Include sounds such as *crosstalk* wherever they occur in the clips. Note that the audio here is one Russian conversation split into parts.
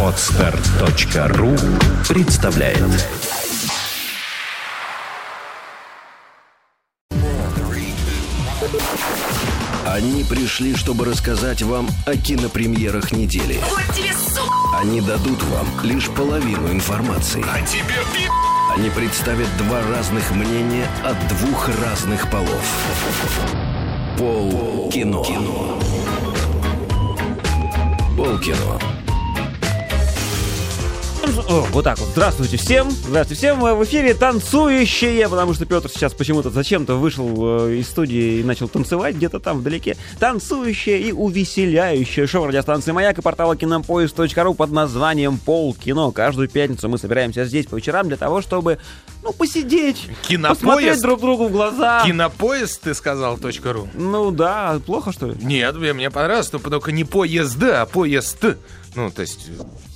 Отстар.ру представляет Они пришли, чтобы рассказать вам о кинопремьерах недели. Вот тебе! Они дадут вам лишь половину информации. А тебе пи***! Они представят два разных мнения от двух разных полов. Пол кино. Пол кино. О, вот так вот. Здравствуйте всем. Здравствуйте всем. В эфире танцующие, потому что Петр сейчас почему-то зачем-то вышел э, из студии и начал танцевать где-то там вдалеке. Танцующее и увеселяющее шоу радиостанции «Маяк» и портала кинопоиск.ру под названием «Пол кино». Каждую пятницу мы собираемся здесь по вечерам для того, чтобы, ну, посидеть, Кинопоезд? посмотреть друг другу в глаза. Кинопоезд, ты сказал, точка ру. Ну да, плохо что ли? Нет, мне, мне понравилось, но только не поезд, а поезд. Ну, то есть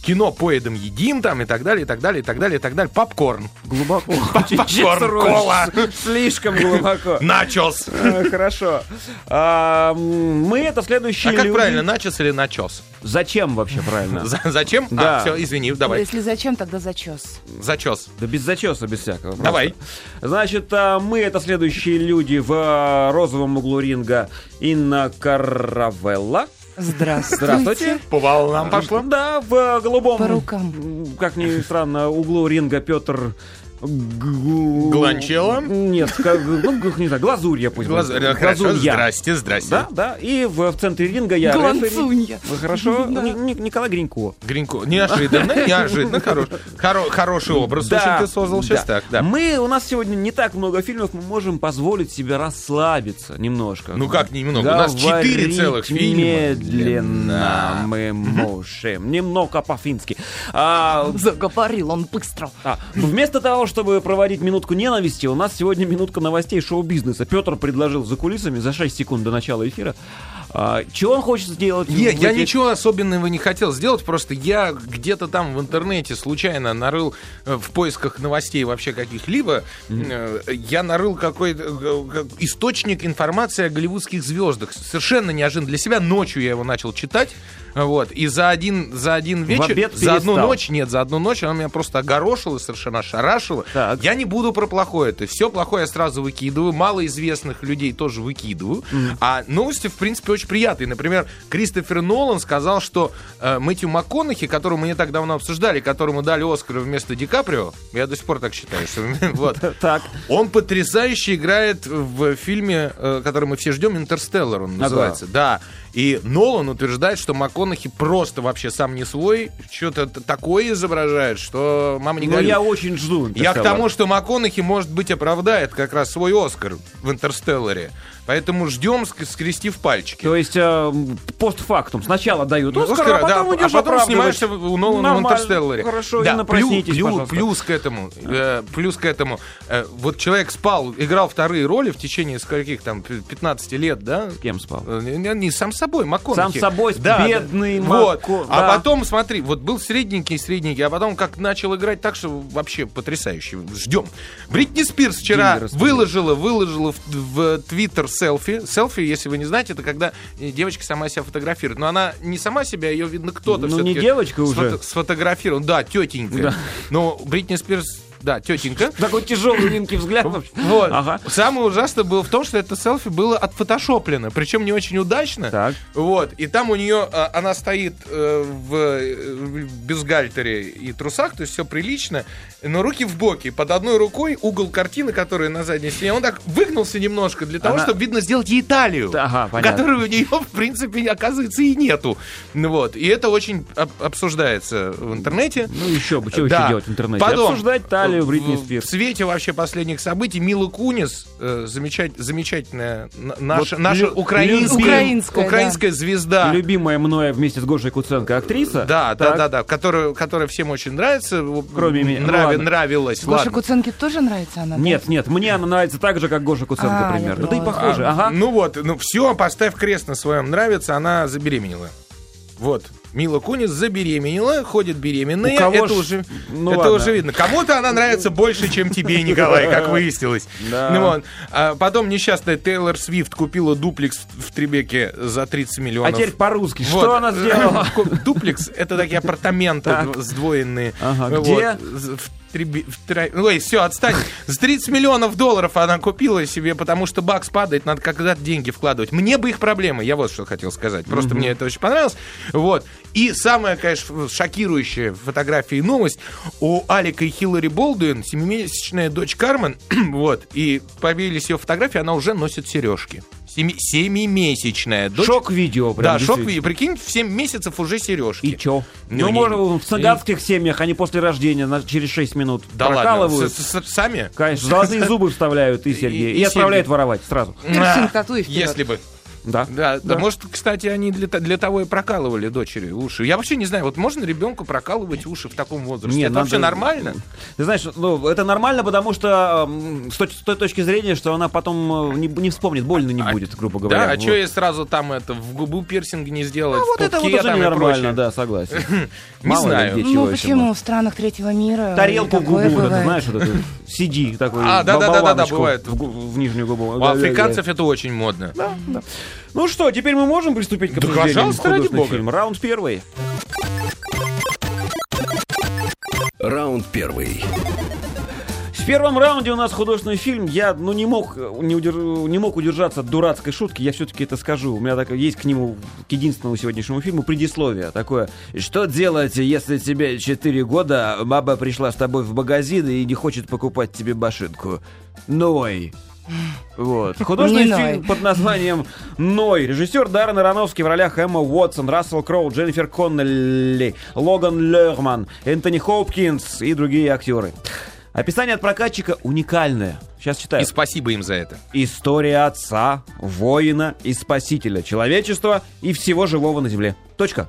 кино поедом едим там и так далее, и так далее, и так далее, и так далее. Попкорн. Глубоко. Попкорн, кола. Слишком глубоко. Начос. Э, Хорошо. А, Мы это следующие А как люди. правильно, начос или начос? Зачем вообще правильно? За- Зачем? Да. А, все, извини, давай. Если зачем, тогда зачес. Зачес. Да без зачеса, без всякого. Давай. Значит, а, мы это следующие люди в розовом углу ринга Инна Каравелла. Здравствуйте. Здравствуйте. По волнам пошло. Да, в а, голубом, По рукам. как ни странно, углу ринга Петр Гланчелло? Нет, как- ну, г- не знаю, глазурья пусть Глаз- будет. Хорошо, здрасте, здрасте. Да, да. И в, в центре ринга я. Гланцунья. Вы Хорошо. *laughs* Да. Ни- Ни- Николай Гринько. Гринько. Неожиданно, *laughs* неожиданно. Хорош, хоро- хороший образ. Слушай, ты создал сейчас так, да. Мы, у нас сегодня не так много фильмов, мы можем позволить себе расслабиться немножко. Ну как немного? У нас четыре Говорить целых фильма. медленно мы можем. Немного по-фински. А, Заговорил он быстро. а, вместо того, чтобы проводить минутку ненависти, у нас сегодня минутка новостей шоу-бизнеса. Петр предложил за кулисами за 6 секунд до начала эфира. А, чего он хочет сделать? Не, в я ничего особенного не хотел сделать, просто я где-то там в интернете случайно нарыл э, в поисках новостей вообще каких-либо, э, я нарыл какой-то э, источник информации о голливудских звездах. Совершенно неожиданно для себя. Ночью я его начал читать. Вот, и за один, за один вечер, обед за одну перестал. ночь, нет, за одну ночь она меня просто огорошила, совершенно ошарашила. Так. Я не буду про плохое, то есть все плохое я сразу выкидываю, малоизвестных людей тоже выкидываю, а новости, в принципе, очень приятные. Например, Кристофер Нолан сказал, что э, Мэтью МакКонахи, которого мы не так давно обсуждали, которому дали Оскар вместо Ди Каприо, я до сих пор так считаю, что *laughs* вот, *laughs* Так. он потрясающе играет в фильме, э, который мы все ждем, «Интерстеллар» он Ага. называется. Да. И Нолан утверждает, что МакКонахи просто вообще сам не свой, что-то такое изображает, что мама не Ну, горюй. я очень жду. Я к тому, что МакКонахи, может быть, оправдает как раз свой Оскар в «Интерстелларе». Поэтому ждем, ск- скрестив пальчики. То есть э, постфактум. Сначала дают Оскар, Оскара, а потом да, идешь а потом снимаешься у Нолана в. Хорошо, да, Инна, плюс, проснитесь, плюс, к этому, э, плюс к этому, э, вот человек спал, играл вторые роли в течение скольких там, п- 15 лет, да? С кем спал? Э, Не, не, сам собой, МакКонахи. Сам собой, да, бедный Вот. Макко- А да. потом, смотри, вот был средненький, средненький, а потом как начал играть так, что вообще потрясающе. Ждем. Бритни Спирс вчера распределили. выложила, выложила в, в Твиттер селфи. Селфи, если вы не знаете, это когда э, девочка сама себя фотографирует. Но она не сама себя, ее видно кто-то Ну, не девочка уже. сфото- Сфотографировал. Да, тетенька. Да. Но Бритни Спирс, да, тетенька. Такой тяжелый винкий взгляд. Вот. Ага. Самое ужасное было в том, что это селфи было отфотошоплено, причем не очень удачно. Так. Вот. И там у нее, а, она стоит э, в, э, в бюстгальтере и трусах, то есть все прилично, но руки в боки. Под одной рукой угол картины, которая на задней стене, он так выгнулся немножко для того, Она- чтобы, видно, сделать ей талию. Ага. Которой у нее, в принципе, оказывается, и нету. Ну Вот. И это очень об- обсуждается в интернете. Ну еще бы, что Да. еще делать в интернете? Потом, Обсуждать талию в- Бритни Спирс. В свете вообще последних событий Мила Кунис, э, замечать, замечательная наша, Вот наша лю- украинская, Украинская, украинская звезда. Любимая мной вместе с Гошей Куценко актриса. Да, да, Так. да, да, которая, которая всем очень нравится. Кроме меня. Ну, Нрави- ладно. нравилась. Гоша ладно. Куценко тоже нравится она? да? Нет, нет, мне она нравится так же, как Гоша Куценко А, примерно. Да и похоже. А, Ага. Ну вот, ну все, поставь крест на своем нравится, она забеременела. Вот. Мила Кунис забеременела, ходит беременная. У кого это ж- уже, ну это ладно. уже видно. Кому-то она нравится больше, чем тебе, *laughs* Николай, как выяснилось. Да. Ну вот. А потом несчастная Тейлор Свифт купила дуплекс в Требеке за 30 А миллионов. теперь по-русски. Вот. Что она сделала? *laughs* Дуплекс — это такие апартаменты Так. сдвоенные. Ага, Вот. где? В Тра- Ой, все, отстань. За 30 миллионов долларов она купила себе, потому что бакс падает, надо когда-то деньги вкладывать. Мне бы их проблемы, я вот что хотел сказать. Просто мне это очень понравилось. Вот. И самая, конечно, шокирующая фотография и новость. У Алика и Хиллари Болдуин, семимесячная дочь Кармен, *clears throat* вот, и появились ее фотографии, она уже носит сережки. Семи- семимесячная дочь. Шок-видео. прям, Да, шок, действительно. ви- прикинь, в 7 месяцев уже сережки. И чё? Ну, Ну, и- можно в цыганских семьях, они после рождения на- через 6 минут Да ладно, прокалывают. с- с- сами? Конечно, золотые зубы вставляют и серьги. И- И, и отправляют воровать сразу. И. Если бы. Да. Да, да. Да. может, кстати, они для, для того и прокалывали дочери уши. Я вообще не знаю, вот можно ребенку прокалывать уши в таком возрасте? Не, это надо- вообще нормально? Ты знаешь, ну, это нормально, потому что с, точ- с той точки зрения, что она потом э, не, не вспомнит, больно не А- будет, грубо говоря. Да, а Вот. что ей сразу там это в губу пирсинг не сделать? А вот это вот уже прочее? да, согласен. *laughs* Не знаю. Ну почему в странах третьего мира Тарелку в губу, знаешь, вот это, сиди такой, *laughs* А, да, да, да, да, да, бывает. В, нижнюю губу. У Да, да, да. африканцев это очень модно. Ну что, теперь мы можем приступить к Да, обсуждению пожалуйста, ради бога. фильмов? Раунд первый. Раунд первый. В первом раунде у нас художественный фильм. Я, ну, не мог, не, удер- не мог удержаться от дурацкой шутки. Я все-таки это скажу. У меня так, есть к нему, к единственному сегодняшнему фильму, предисловие такое. Что делать, если тебе 4 года, а баба пришла с тобой в магазин и не хочет покупать тебе башинку? Ной. Вот. *laughs* Художественный Не ной. фильм под названием «Ной». Режиссер Даррен Аронофский в ролях Эмма Уотсон, Рассел Кроу, Дженнифер Коннелли, Логан Лерман, Энтони Хопкинс и другие актеры. Описание от прокатчика уникальное. Сейчас читаю. И спасибо им за это. История отца, воина и спасителя человечества и всего живого на земле. Точка.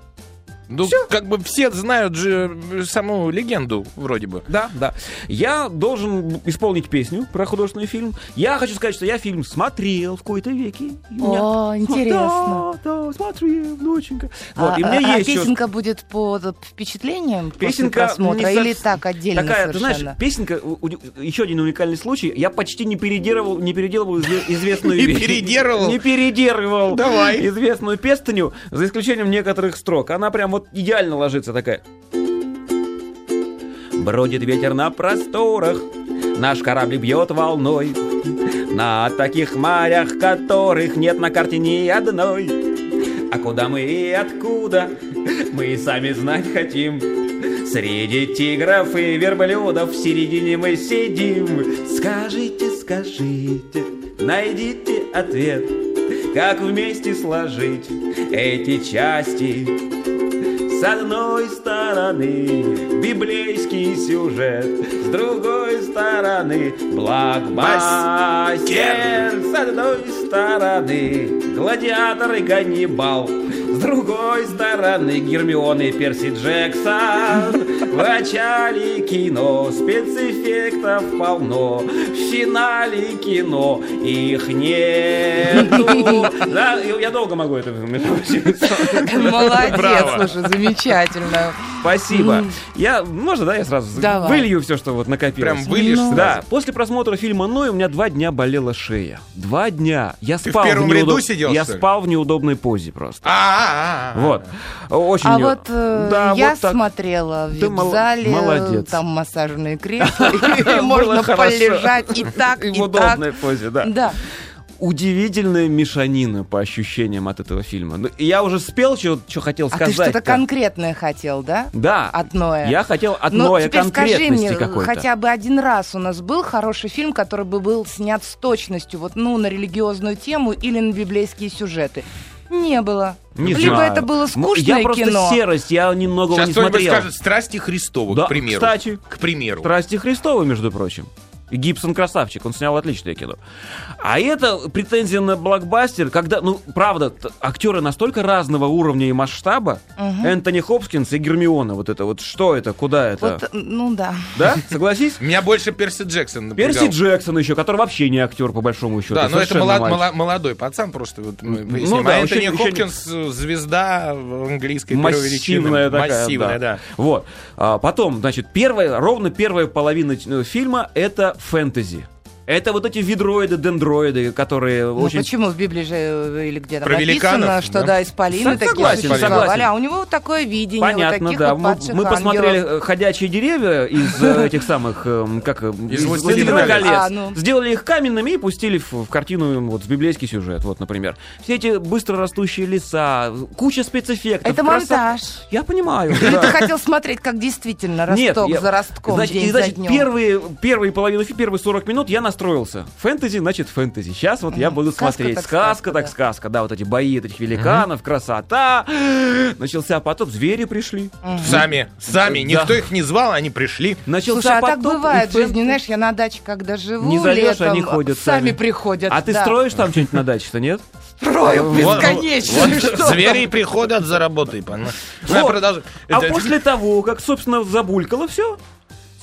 Ну, как бы все знают же саму легенду, вроде бы. Да, да. Я должен исполнить песню про художественный фильм. Я хочу сказать, что я фильм смотрел в кои-то веки. И у меня- О, интересно. Да, да, смотрел, доченька. Вот, А, и меня а- а есть ещё- песенка будет под впечатлением после Песенка просмотра не со- или так отдельно Такая, ты совершенно? знаешь, песенка, у- у- еще один уникальный случай. Я почти не переделывал, не переделывал изве- *laughs* известную Не вещь. *laughs* переделывал? Не переделывал. Давай. Известную пестыню, за исключением некоторых строк. Она прям вот идеально ложится такая. Бродит ветер на просторах, наш корабль бьет волной. На таких морях, которых нет на карте ни одной. А куда мы и откуда, мы и сами знать хотим. Среди тигров и верблюдов в середине мы сидим. Скажите, скажите, найдите ответ, как вместе сложить эти части. С одной стороны библейский сюжет, с другой стороны блокбастер. С одной стороны гладиатор и Ганнибал, с другой стороны Гермион и Перси Джексон. В начале кино спецэффектов полно, в финале кино их нету. Да, я долго могу это Молодец, Браво. слушай, замечательно. Спасибо. Я, можно, да, я сразу Давай. вылью все, что вот накопилось? Прям выльешь Ну. Да, после просмотра фильма «Ной» у меня два дня болела шея. Два дня. Я Ты в спал первом неудоб- ряду сидел, Я спал в неудобной позе просто. А, Вот. Очень А не- вот э, Да, я вот так. смотрела в мол- вип-зале, молодец. там массажные кресла, *laughs* можно полежать и так, *laughs* И и в так. удобной позе, да. Да. Удивительная мешанина по ощущениям от этого фильма. Ну, Я уже спел, что хотел А ты сказать. что-то конкретное хотел, да? Да. От Ноя. Я хотел от Ну, теперь скажи конкретности мне, какой-то. хотя бы один раз у нас был хороший фильм, который бы был снят с точностью, вот, ну, на религиозную тему или на библейские сюжеты. Не было. Не Либо знаю. это было скучное Я просто кино. серость, я немного Сейчас не кто-нибудь смотрел. скажет «Страсти Христовы», Да, к примеру. кстати. К примеру. Страсти Христовы, между прочим. Гибсон красавчик, он снял отличное кино. А это претензия на блокбастер, когда, ну, правда, актеры настолько разного уровня и масштаба. Энтони Хопкинс и Гермиона, вот это вот, что это, куда это? Вот, ну да. Да, согласись? Меня больше Перси Джексон напрягал. Перси Джексон еще, который вообще не актер, по большому счету. Да, но это совершенно молод- молодой пацан просто. Вот мы Ну да, а еще- Энтони еще не- Хопкинс э, звезда английской. Массивная такая, Массивная, да. Вот. А, потом, значит, первая, ровно первая половина э, фильма — это фэнтези. Это вот эти видроиды, дендроиды, которые Ну очень... почему в Библии же э, или где-то Про написано, великанов, что да? да, исполины Со- такие согласен, существовали, согласен. а у него вот такое видение вот Понятно, таких да. вот Мы, мы посмотрели ангелов. э, ходячие деревья из э, *laughs* этих самых, эм, как Из «Властелина «Властелина колец». колец». А, ну. Сделали их каменными и пустили в, картину вот, в библейский сюжет, вот, например. Все эти быстро растущие леса, куча спецэффектов. Это монтаж. Я понимаю. Или ты хотел смотреть, как действительно росток за ростком, значит, день значит, за днем? Первые, первые половину, фи- первые 40 минут я настроился. Фэнтези, значит, фэнтези. Сейчас вот я буду Сказка смотреть. так Сказка, сказка, так да. сказка. Да, вот эти бои этих великанов, красота. Начался потоп, звери пришли. Сами, сами. Да. Никто их не звал, они пришли. Начался Слушай, а так потоп, бывает и в жизни, фэнтези. знаешь, я на даче, когда живу, Не зовешь, летом, они ходят сами сами. приходят. А ты да. строишь там что-нибудь на даче-то, нет? Строю бесконечно. вот *laughs* звери приходят за работой, понимаешь? Ну, Вот. А после того, как, собственно, забулькало все,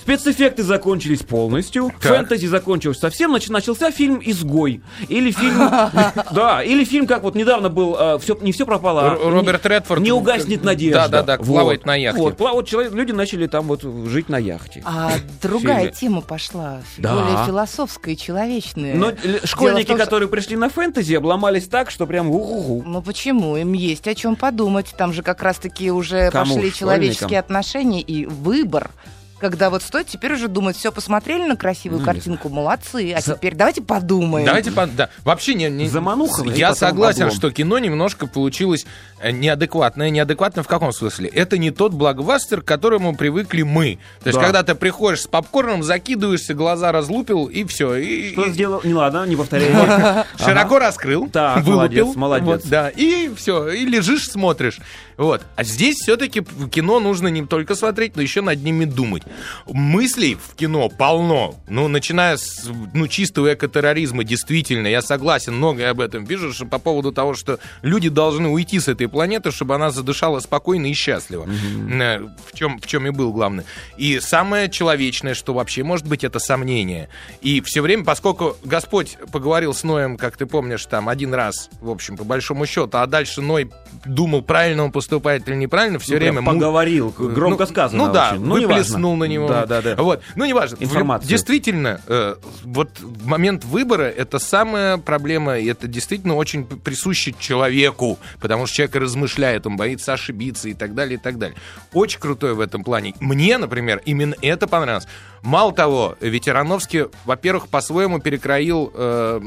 спецэффекты закончились полностью, Так. фэнтези закончилось совсем, нач- начался фильм «Изгой». Или фильм... *laughs* Да, или фильм, как вот недавно был все, «Не все пропало». Роберт не- Редфорд. Не угаснет надежда. Да-да-да, плавает на яхте. Вот, плавают человек, люди начали там вот жить на яхте. А другая тема пошла, более философская и человечная. Но школьники, которые пришли на фэнтези, обломались так, что прям угу Ну почему? Им есть о чем подумать. Там же как раз-таки уже пошли человеческие отношения и выбор. Когда вот стоит теперь уже думать, все, посмотрели на красивую Ну, картинку, молодцы, а За- теперь давайте подумаем. Давайте, по- да. Вообще не, не- Замануха, и Я согласен, облом. что кино немножко получилось э, неадекватное. Неадекватно в каком смысле? Это не тот блокбастер, к которому привыкли мы. То есть, Да. когда ты приходишь с попкорном, закидываешься, глаза разлупил, и все. И, Что и сделал? Не ладно, не повторяй. *laughs* широко раскрыл, Так, вылупил. молодец, молодец. Да, и все, и лежишь, смотришь. Вот. А здесь все-таки кино нужно не только смотреть, но еще над ними думать. Мыслей в кино полно. Ну, начиная с ну, чистого экотерроризма, действительно, я согласен, многое об этом вижу, что по поводу того, что люди должны уйти с этой планеты, чтобы она задышала спокойно и счастливо. Э, В чем, в чем и был главный. И самое человечное, что вообще может быть, это сомнение. И все время, поскольку Господь поговорил с Ноем, как ты помнишь, там один раз, в общем, по большому счету, а дальше Ной думал, правильно он поступает или неправильно, все Ну, время... прям му- поговорил, громко ну, сказано Ну да, очень. Ну, выплеснул неважно. на него. Да, да, да. Вот. Ну, неважно. В люб- Информацию. Действительно, э, вот в момент выбора это самая проблема, и это действительно очень присуще человеку, потому что человек размышляет, он боится ошибиться и так далее, и так далее. Очень крутой в этом плане. Мне, например, именно это понравилось. Мало того, Ветерановский, во-первых, по-своему перекроил, э,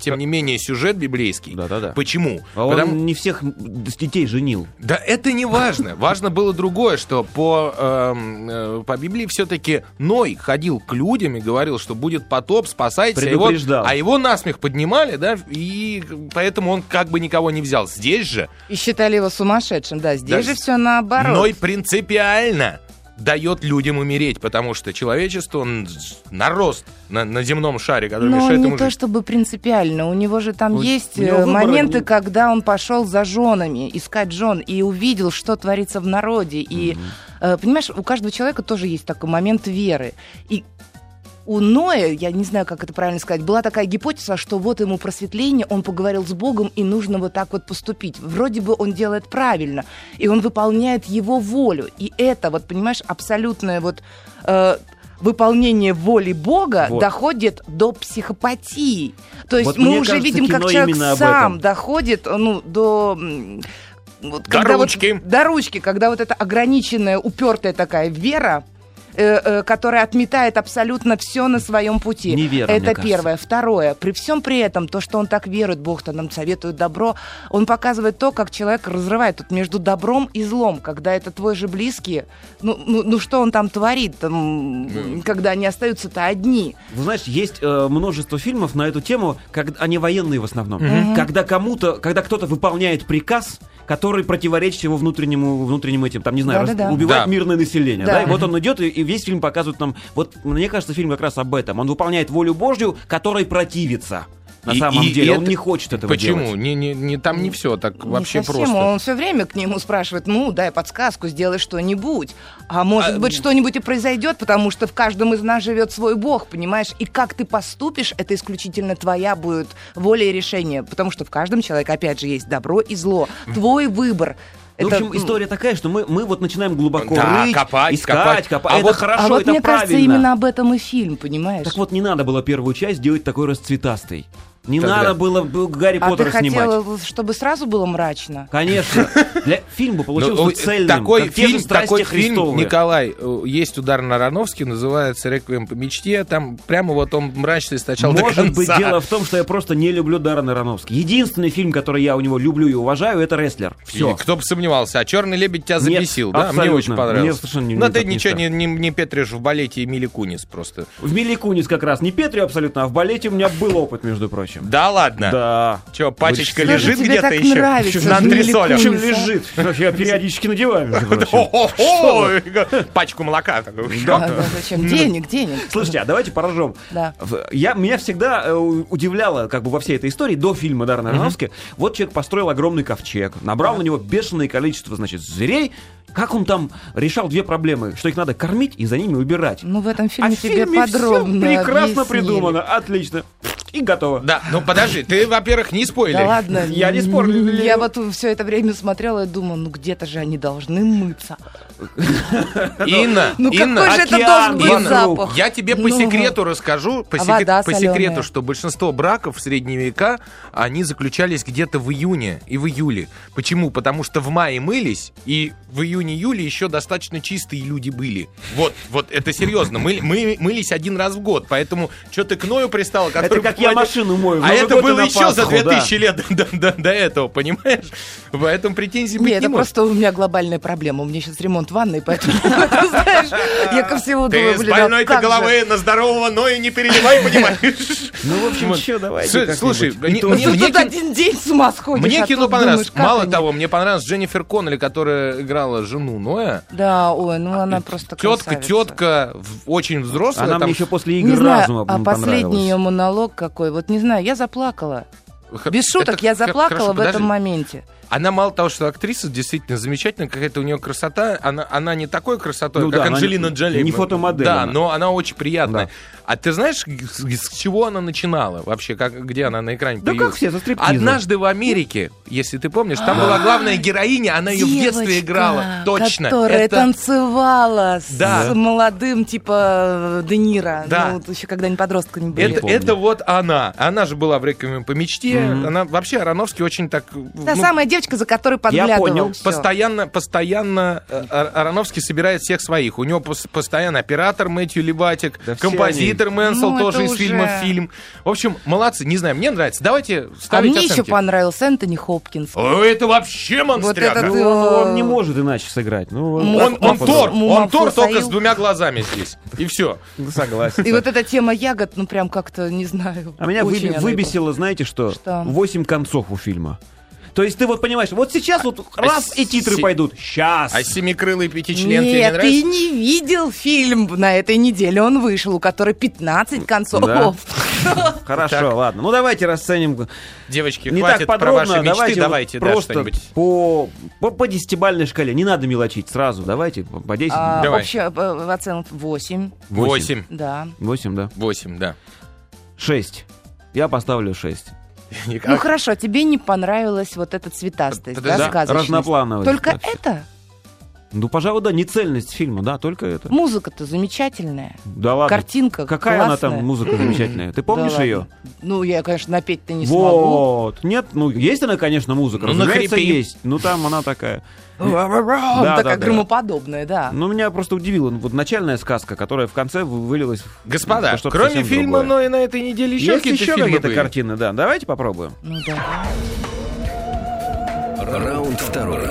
тем не менее, сюжет библейский. Да-да-да. Почему? А он Потому- не всех детей женил. да это не важно. Важно было другое, что по, эм, э, по Библии все-таки Ной ходил к людям и говорил, что будет потоп, спасайтесь. А его, Предупреждал. а его насмех поднимали, да, и поэтому он как бы никого не взял. Здесь же И считали его сумасшедшим. Да, здесь Да, же все наоборот. Ной принципиально дает людям умереть, потому что человечество, он нарост на, на земном шаре, который Но мешает не ему то жить. чтобы принципиально. У него же там У- есть э, выбора моменты, не- когда он пошел за женами, искать жен, и увидел, что творится в народе. И, э, понимаешь, у каждого человека тоже есть такой момент веры. И у Ноя, я не знаю, как это правильно сказать, была такая гипотеза, что вот ему просветление, он поговорил с Богом, и нужно вот так вот поступить. Вроде бы он делает правильно, и он выполняет его волю. И это, вот понимаешь, абсолютное вот... э, выполнение воли Бога Вот. доходит до психопатии. То есть Вот мы уже кажется, видим, как человек сам доходит ну, до... вот До когда вот- ручки. до ручки, когда вот эта ограниченная, упертая такая вера, э, э, которая отметает абсолютно все на своем пути. Невера, Это мне кажется. первое. Второе. При всем при этом, то, что он так верует, Бог-то нам советует добро, он показывает то, как человек разрывает тут между добром и злом, когда это твой же близкий. Ну, ну, ну что он там творит, там, когда они остаются-то одни. Вы знаете, есть э, множество фильмов на эту тему, как, они военные в основном. Когда кому-то, когда кто-то выполняет приказ, который противоречит его внутреннему, внутренним этим, там, не знаю, Да-да-да. рас- убивать Да. мирное население. Да. Да. И вот он идет, и, и весь фильм показывает нам... Вот мне кажется, фильм как раз об этом. Он выполняет волю Божью, которой противится. На И- самом и деле, он это- не хочет этого Почему? делать. Не, не, не, там не все так Не вообще совсем. просто. Он все время к нему спрашивает, ну, дай подсказку, сделай что-нибудь. А может А, быть, что-нибудь и произойдет, потому что в каждом из нас живет свой бог, понимаешь? И как ты поступишь, это исключительно твоя будет воля и решение. Потому что в каждом человеке, опять же, есть добро и зло. Твой выбор. Ну, в Это, общем, история такая, что мы, мы вот начинаем глубоко Да, рыть, копать, искать, копать. копать. А это вот- хорошо, а вот это мне кажется, правильно. именно об этом и фильм, понимаешь? Так вот, не надо было первую часть делать такой расцветастой. Не Тогда- надо было бы Гарри а ты Поттера снимать. хотела, чтобы сразу было мрачно? Конечно. Для фильм бы получился Ну, бы цельным. такой фильм, такой фильм. Николай, э, есть удар на Ароновский, называется «Реквием по мечте». Там прямо вот он мрачный сначала до Может быть, дело в том, что я просто не люблю Даррена Аронофски. Единственный фильм, который я у него люблю и уважаю, это «Рестлер». Все. И Кто бы сомневался, а «Черный лебедь» тебя Нет, забесил, да? Мне очень понравился. Мне совершенно не- Но ты ничего не, не, не петришь в балете Эмили Кунис просто. В Милли Кунис как раз не Петрю абсолютно, а в балете у меня был опыт, между прочим. Да ладно? Да. Че, пачечка же лежит где-то так еще? нравится на антресолях. Кунис? Чем Кунис, а? лежит? Я периодически надеваю, прочим. *laughs* Пачку молока. Да, зачем? Денег, денег. Слушайте, а давайте порожем. Да. Я, меня всегда э, удивляло, как бы во всей этой истории, до фильма Даррена Аронофски, вот человек построил огромный ковчег, набрал на него бешеное количество, значит, зверей. Как он там решал две проблемы? Что их надо кормить и за ними убирать. Ну, в этом фильме а тебе фильме подробно прекрасно объяснили. придумано, отлично. И готово. Да, ну подожди, ты, во-первых, не спойлер. Да ладно. Я не спорю. Я вот все это время смотрела и думала, ну где-то же они должны мыться. *laughs* Инна, Ну Инна, какой же это должен быть Инна, запах? Я тебе по Ну. секрету расскажу, по, А секрету, что большинство браков в средние века, они заключались где-то в июне и в июле. Почему? Потому что в мае мылись, и в июне-июле еще достаточно чистые люди были. Вот, вот это серьезно. Мы, мы мылись один раз в год, поэтому что ты к Ною пристала, Это который как я машину мою. А это было еще за Пасху, да. 2000 лет до, этого, понимаешь? Поэтому претензий быть Нет, не это может. просто у меня глобальная проблема. У меня сейчас ремонт ванной, поэтому, *laughs* знаешь, я ко всему думаю, Ты с блин, а больной-то как же? головы на здорового Ною не переливай, понимаешь? Ну, в общем, что, давайте Слушай, мне- ты один день с ума сходишь. Мне а кино понравилось. Мало того, мне понравилась Дженнифер Коннелли, которая играла жену Ноя. Да, ой, ну она просто Тетка, тетка, в- очень взрослая. Она мне еще после игры разума а последний ее монолог какой, вот не знаю, я заплакала. Без шуток, это я заплакала хорошо, в этом подожди. моменте. Она мало того, что актриса действительно замечательная, какая-то у нее красота, она, она не такой красотой, Ну как да, Анджелина Джоли. не фотомодель Да, она. но она очень приятная. Да. А ты знаешь, с, чего она начинала вообще, как, где она на экране Да появилась? как все, за стриптизом. Однажды в Америке, если ты помнишь, там была главная героиня, она ее в детстве играла. Точно. Которая Это- танцевала Да. с молодым, типа, Де Ниро. Да. Ну, еще когда они подростками были. Это, это вот она. Она же была в «Реквиеме по мечте». Она вообще Ароновский очень так... Та ну, самая девочка, за которой подглядывал. понял. Всё. Постоянно, постоянно э, Ар- Ароновский собирает всех своих. У него пос- постоянно оператор Мэтью Да все композитор Мэнсел Ну, тоже из фильма уже- в фильм. В общем, молодцы, не знаю, мне нравится. Давайте А ставить мне еще оценки. понравился Энтони Хопкинс. О, это вообще монстряга. этот, Ну, он, он не Э, может иначе сыграть. Ну, М- Он, он Тор, он Тор только с двумя глазами здесь. И все. Согласен. И вот эта тема ягод, ну прям как-то, не знаю. А меня выбесило, знаете что? Что? Восемь концов у фильма. То есть ты вот понимаешь, вот сейчас вот раз и титры си- пойдут. Сейчас. А семикрылый пятичлен тебе не Нет, ты нравится? не видел фильм на этой неделе. Он вышел, у которой 15 концов. Да? *laughs* Хорошо, Так. ладно. Ну давайте расценим. Девочки, Не хватит так про подробно, ваши мечты, давайте, давайте, вот да, просто что-нибудь. по, по, по десятибальной шкале. Не надо мелочить сразу. Давайте по по 10. А, Давай. Общая оценка 8. Восемь. Да. 8, да. Восемь, да. 6. Я поставлю 6. Ну хорошо, тебе не понравилась вот эта цветастость, да, да, сказочность? разноплановость, Только это? Ну, пожалуй, да, не цельность фильма, да, только это. Музыка-то замечательная. Да ладно. Картинка Какая она классная. там музыка замечательная? Ты помнишь Да ее? ладно. Ну, я, конечно, напеть-то не смогу. Вот. Нет, ну есть она, конечно, музыка. Ну, Разумеется, нахрипи. есть. Ну там она такая. Да, такая да. громоподобная, да. Ну, меня просто удивило. ну, Вот начальная сказка, которая в конце вы- вылилась в Господа, что-то кроме фильма другое. «Но и на этой неделе» еще Есть какие-то еще какие-то картины, да. Давайте попробуем. Ну да. Раунд второй.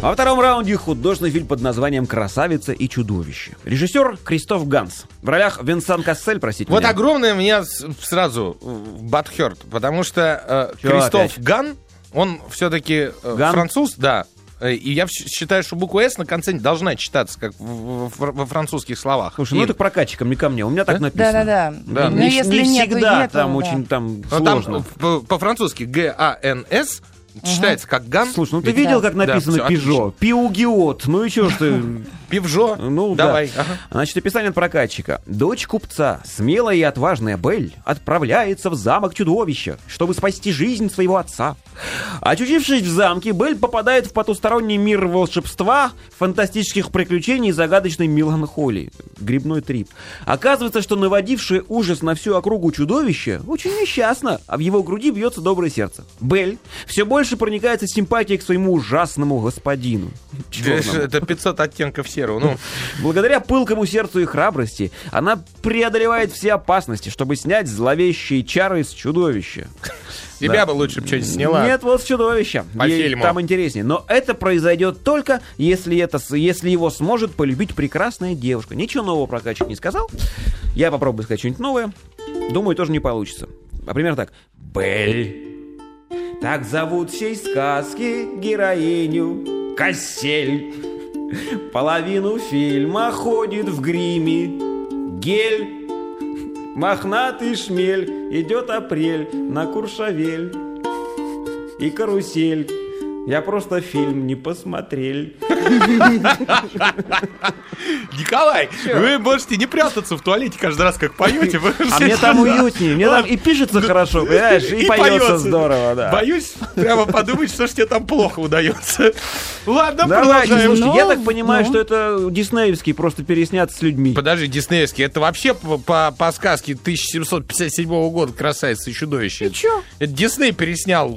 Во втором раунде художественный фильм под названием «Красавица и чудовище». Режиссер Кристоф Ганс. В ролях Винсан Кассель, простите Вот меня. огромное меня с- сразу butthurt, потому что э, Чё Кристоф опять? Ган он все-таки Ган? француз, да. Э, И я считаю, что буква «С» на конце должна читаться, как во французских словах. Слушай, ну И- это к прокатчикам, не ко мне. У меня так Да? написано. Да-да-да. Да. Ну, Не, если не нету, всегда нету, там да. очень там Ну, там сложно. по- по-французски Г-А-Н-С читается как «ган». Слушай, ну ты видел, как написано Пежо? Пиугиот. Ну и что ж ты... Пивжо. Ну, да. Давай. Ага. Значит, описание от прокатчика. Дочь купца, смелая и отважная Белль, отправляется в замок чудовища, чтобы спасти жизнь своего отца. Очутившись в замке, Белль попадает в потусторонний мир волшебства, фантастических приключений и загадочной меланхолии. Грибной трип. Оказывается, что наводившее ужас на всю округу чудовище очень несчастно, а в его груди бьется доброе сердце. Белль все больше проникается симпатией к своему ужасному господину. Чёрному. Это 500 оттенков серого. Ну, Благодаря пылкому сердцу и храбрости она преодолевает все опасности, чтобы снять зловещие чары с чудовища. тебя бы лучше бы что-нибудь сняла. Нет, вот с чудовища. По Ей фильму. Там интереснее. Но это произойдет только, если, это, если его сможет полюбить прекрасная девушка. Ничего нового прокачик не сказал. Я попробую сказать что-нибудь новое. Думаю, тоже не получится. Например, так. Белль. Так зовут всей сказки героиню Кассель. Половину фильма ходит в гриме. Гель. Мохнатый шмель, идет апрель на Куршавель и карусель. Я просто фильм не посмотрел. Николай, вы можете не прятаться в туалете каждый раз, как поете. А мне там уютнее, мне там и пишется хорошо, понимаешь, и, поется здорово, да. Боюсь прямо подумать, что ж тебе там плохо удается. Ладно, продолжаем. слушайте, я Ну, так понимаю, ну. что это диснеевский, просто переснят с людьми. Подожди, диснеевский, это вообще по, сказке 1757 года «Красавица и чудовище». И чё? Это Дисней переснял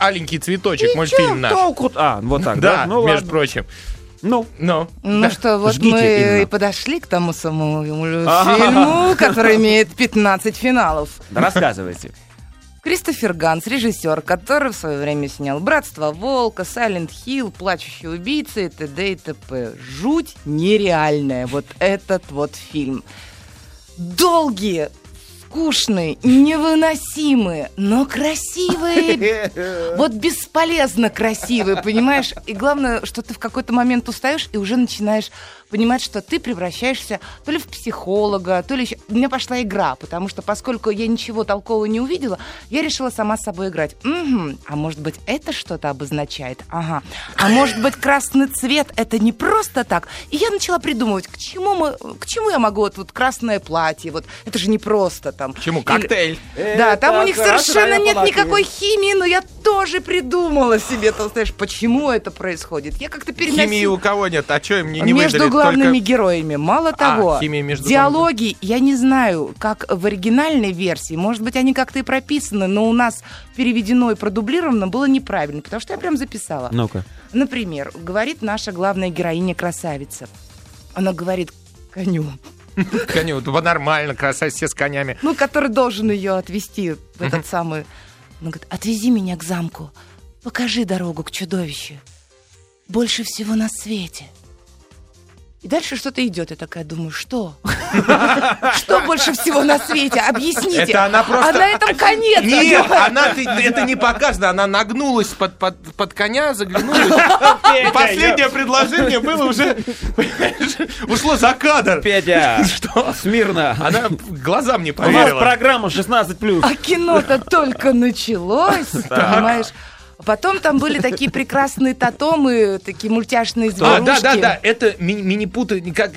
«Аленький цветочек», мультфильм чё? наш. Толку... А, вот так, да? Да, Ну между ладно. прочим. Ну, Ну, Ну да. что, вот Жгите, мы Инна. и подошли к тому самому фильму, который имеет 15 финалов. рассказывайте. Кристофер Ганс, режиссер, который в свое время снял «Братство волка», «Сайлент Хилл», «Плачущие убийцы» и т.д. и т.п. Жуть нереальная, вот этот вот фильм. Долгие, скучные, невыносимые, но красивые. *laughs* Вот бесполезно красивые, понимаешь? И главное, что ты в какой-то момент устаешь и уже начинаешь понимать, что ты превращаешься то ли в психолога, то ли еще... У меня пошла игра, потому что поскольку я ничего толкового не увидела, я решила сама с собой играть. Мгм. А может быть, это что-то обозначает? Ага. А может быть, красный цвет — это не просто так? И я начала придумывать, к чему, мы, к чему я могу вот, вот красное платье, вот это же не просто там. Чему? Или- Коктейль. да, там у них совершенно нет никакой химии, но я тоже придумала себе, ты знаешь, почему это происходит. Я как-то Химии переносила у кого нет? А что им не, не между выдали? Главными Только... героями. Мало того, химия между диалоги, я не знаю, как в оригинальной версии, может быть, они как-то и прописаны, но у нас переведено и продублировано было неправильно, потому что я прям записала. Ну-ка. Например, говорит наша главная героиня красавица. Она говорит коню, Коню, вот нормально, красавица с конями. ну, который должен ее отвезти в этот самый... Она говорит, отвези меня к замку, покажи дорогу к чудовищу. Больше всего на свете. И дальше что-то идет. Я такая думаю, что? *laughs* Что больше всего на свете? Объясните. Это она просто... А на этом конец. Нет, она, это не показано. Она нагнулась под, под, под коня, заглянула. И Последнее предложение было уже... Ушло за кадр. Петя, Что? смирно. Она глазам не У нас поверила. программа 16+. А кино-то только началось, понимаешь? А Потом там были такие прекрасные татомы, такие мультяшные А, зверушки. да, да, да, это ми- мини-путы, как,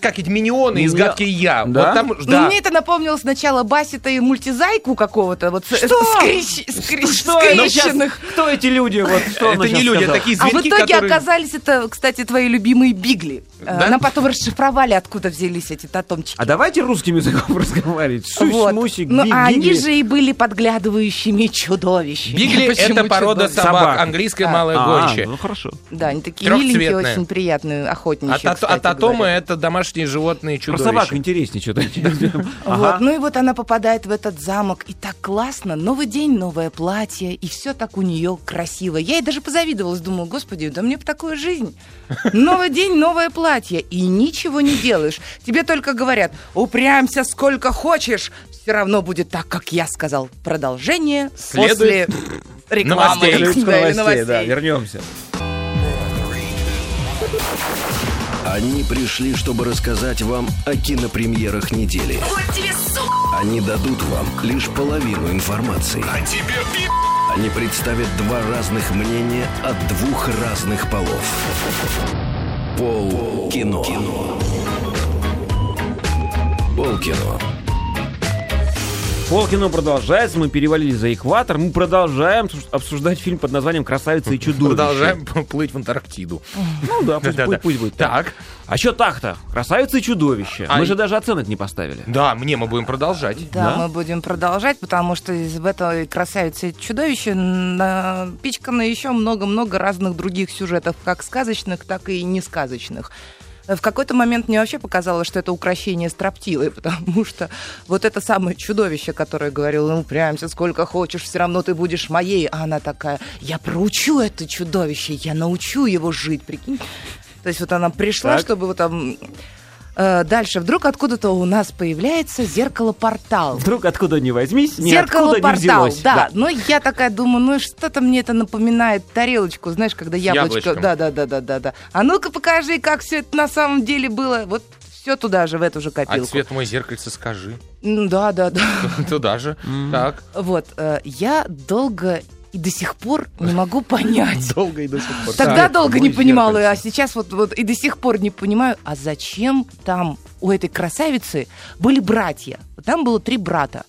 как эти миньоны из Мини- гадки я. Да? Вот там, Ну, да. мне это напомнило сначала Басита и мультизайку какого-то, вот Что? скрещ- скрещ- Что? Ну, щас, скрещенных. Кто эти люди? Вот что это не люди, это такие А в итоге которые... оказались это, кстати, твои любимые бигли. Да? Нам потом расшифровали, откуда взялись эти татомчики. А давайте русским языком *laughs* разговаривать. Сусь, Вот. мусик, Ну, а они же и были подглядывающими чудовищами. Бигли — это порода чудовищ? собак, Собак. английская А. малая А, гончая. ну хорошо. Да, они такие миленькие, очень приятные, охотничьи, а татомы говоря. это домашние животные Про чудовища. собак интереснее что-то. *laughs* Вот. Ну и вот она попадает в этот замок, и так классно. Новый день, новое платье, и все так у нее красиво. Я ей даже позавидовалась, думаю, господи, да мне бы такую жизнь. *laughs* Новый день, новое платье, и ничего не делаешь. Тебе только говорят, упрямься сколько хочешь, все равно будет так, как я сказал. Продолжение Следует. после рекламы. Новостей. Выпуск Да, новостей, да, вернемся. Они пришли, чтобы рассказать вам о кинопремьерах недели. Они дадут вам лишь половину информации. А тебе Они представят два разных мнения от двух разных полов. Пол кино. Пол кино. Полкино продолжается, мы перевалили за экватор, мы продолжаем обсуж- обсуждать фильм под названием «Красавица и чудовище». Продолжаем *laughs* плыть в Антарктиду. Ну да, пусть, Да-да-да. пусть- пусть будет так. Так. А что так-то? «Красавица и чудовище». А Мы и- же даже оценок не поставили. Да, мне мы будем продолжать. Да, Да? мы будем продолжать, потому что из- в этой красавице и чудовище напичкано еще много-много разных других сюжетов, как сказочных, так и несказочных. В какой-то момент мне вообще показалось, что это украшение строптивой, потому что вот это самое чудовище, которое говорило, ну, упрямься сколько хочешь, все равно ты будешь моей. А она такая, я проучу это чудовище, я научу его жить, прикинь. То есть вот она пришла, Так. чтобы вот там... э, Дальше вдруг откуда-то у нас появляется зеркало-портал. Вдруг откуда ни возьмись, не Зеркало-портал, взялось. да. Но я такая думаю, ну что-то мне это напоминает тарелочку, знаешь, когда яблочко... яблочком. Да, да, да, да, да, да. А ну-ка покажи, как все это на самом деле было. Вот все туда же, в эту же А копилку. цвет мой зеркальце скажи. Ну, Да, да, да. *laughs* Туда же. Так. Вот, э, я долго и до сих пор не могу понять. *laughs* Долго и до сих пор. Тогда долго не понимала, а сейчас вот, вот и до сих пор не понимаю, а зачем там у этой красавицы были братья? Там было три брата.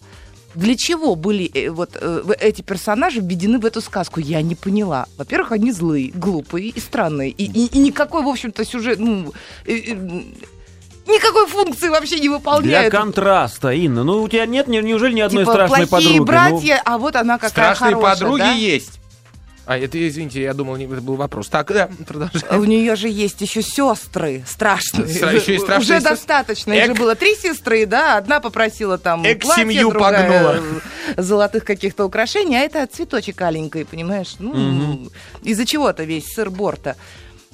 Для чего были э, вот э, эти персонажи введены в эту сказку? Я не поняла. Во-первых, они злые, глупые и странные. И, и- и никакой, в общем-то, сюжет, ну, э, никакой функции вообще не Для выполняют. контраста, Инна. Ну, у тебя нет, неужели ни одной типа страшной плохие подруги? Ну, братья, а вот она какая Страшные хорошая, подруги да? есть. А, это, извините, я думал, это был вопрос. Так, да, продолжаем. У нее же есть еще сестры страшные. Стра- еще и страшные Уже сес- достаточно. Их же Эк- было три сестры, да. Одна попросила там Эк платье, семью другая погнула. *laughs* золотых каких-то украшений, а это цветочек аленький, понимаешь? Ну, из-за чего-то весь сыр борта.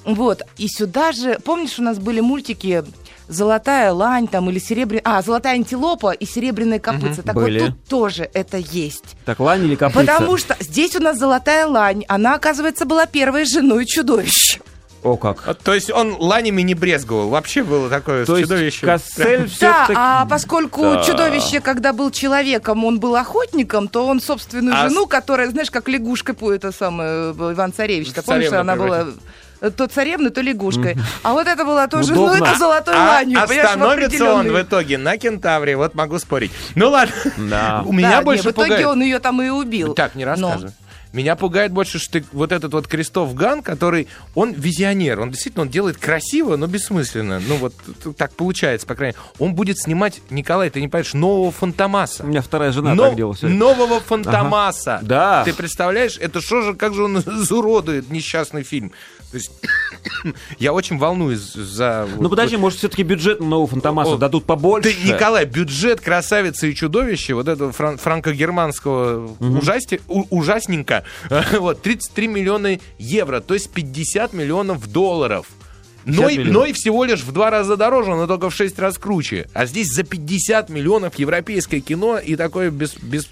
Вот. И сюда же, помнишь, у нас были мультики Золотая лань там или серебряная... А, золотая антилопа и серебряная копытца. Так Были. вот тут тоже это есть. Так, лань или копытца? Потому что здесь у нас золотая лань. Она, оказывается, была первой женой чудовища. О, как. А, То есть он ланями не брезговал. Вообще было такое То чудовище. Кассель Да, а поскольку Да. чудовище, когда был человеком, он был охотником, то он собственную А жену, которая, знаешь, как лягушка, по- это самое, э, Иван Царевич, ты помнишь, она была то царевной, то лягушкой. А вот это была тоже, ну Удобно. это золотой А ланью, остановится он в итоге на кентавре, вот могу спорить. Ну ладно. Да. У меня больше в итоге он ее там и убил. Так, не Но- рассказывай. Меня пугает больше, что ты- вот этот вот Кристоф Ган, который, он визионер, он действительно он делает красиво, но бессмысленно. Ну вот так получается, по крайней мере. Он будет снимать, Николай, ты не понимаешь, нового Фантомаса. У меня вторая жена Но- так делала время. нового Фантомаса. Да. Ты представляешь, это что же, как же он *laughs* изуродует несчастный фильм. То есть *coughs* я очень волнуюсь за... Ну подожди, может все-таки бюджет нового Фантомаса О, дадут побольше? Ты, Николай, бюджет «Красавицы и чудовище», вот этого фран- франко-германского ужасти- у- ужасненько, *laughs* вот, 33 миллиона евро, то есть 50 миллионов долларов. Но, 50 и- но и всего лишь в два раза дороже, но только в 6 раз круче. А здесь за 50 миллионов европейское кино и такое без, без,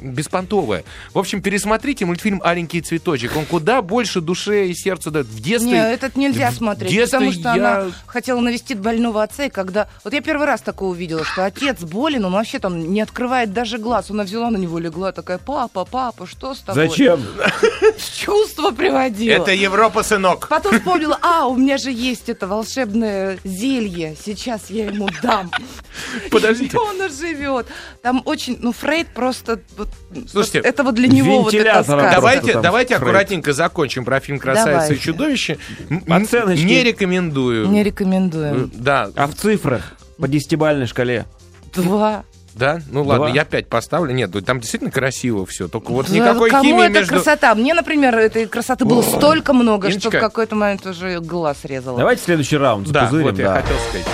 беспонтовое. В общем, пересмотрите мультфильм «Аленький цветочек». Он куда больше душе и сердцу дает. В детстве... Не, этот нельзя в смотреть, потому что я- она хотела навестить больного отца, и когда... Вот я первый раз такое увидела, что отец болен, он вообще там не открывает даже глаз. Она взяла на него, легла, такая, папа, папа, что с тобой? Зачем? *laughs* Чувство приводила. Это Европа, сынок. Потом вспомнила, а, у меня же есть это волшебное зелье, сейчас я ему дам. *laughs* Подождите. И он живет. Там очень, ну, Фрейд просто... вот, Слушайте, вот это вот для него вот просто Давайте, там давайте Фрейд. аккуратненько закончим про фильм «Красавица и Давайте. чудовище». М- Оценочки. Не рекомендую. Не рекомендуем. Да, А в цифрах? По десятибальной шкале. Два. Да, ну ладно, Два. я пять поставлю. Нет, там действительно красиво все. Только вот никакой Кому химии это между... красота? Мне, например, этой красоты было столько много, что в какой-то момент уже глаз резала. Давайте следующий раунд Да, запузырим, вот я да. хотел сказать.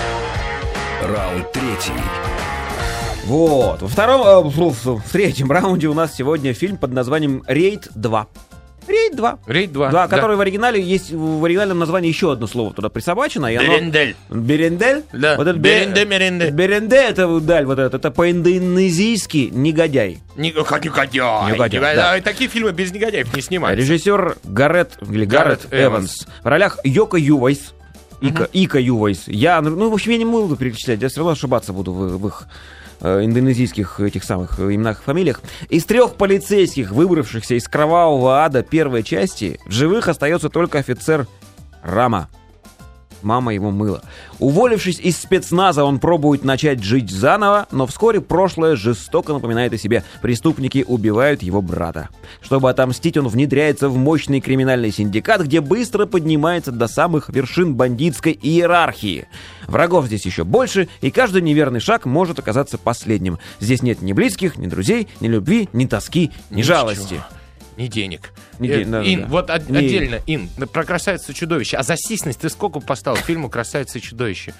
Раунд третий. Вот. Во втором, э, в третьем раунде у нас сегодня фильм под названием «Рейд 2». Рейд 2. Рейд 2. Да, который в оригинале есть в оригинальном названии еще одно слово туда присобачено. И оно... Berandal. Berandal? Да. Вот это Беренде, меренде. Беренде это даль, вот это, это по-индонезийски негодяй. Негодяй. Негодяй, Негодяй. да. А Такие фильмы без негодяев не снимают. Режиссер Гаррет, или Гаррет, Гаррет Эванс. В ролях Ико Ювайс. Ика, Ика Ювайс. Я, ну, в общем, я не буду перечислять, я все равно ошибаться буду в, в их индонезийских этих самых э, именах и фамилиях. Из трех полицейских, выбравшихся из кровавого ада первой части, в живых остается только офицер Рама. Мама его мыла. Уволившись из спецназа, он пробует начать жить заново, но вскоре прошлое жестоко напоминает о себе. Преступники убивают его брата. Чтобы отомстить, он внедряется в мощный криминальный синдикат, где быстро поднимается до самых вершин бандитской иерархии. Врагов здесь еще больше, и каждый неверный шаг может оказаться последним. Здесь нет ни близких, ни друзей, ни любви, ни тоски, ни Ничего. жалости. Ни денег. Ни Э, ден- да, Ин, да. вот от- Не- отдельно, Ин, про красавицу чудовище. А за сисность ты сколько поставил фильму Красавица и чудовище?